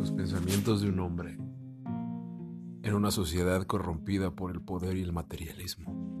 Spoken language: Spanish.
Los pensamientos de un hombre en una sociedad corrompida por el poder y el materialismo.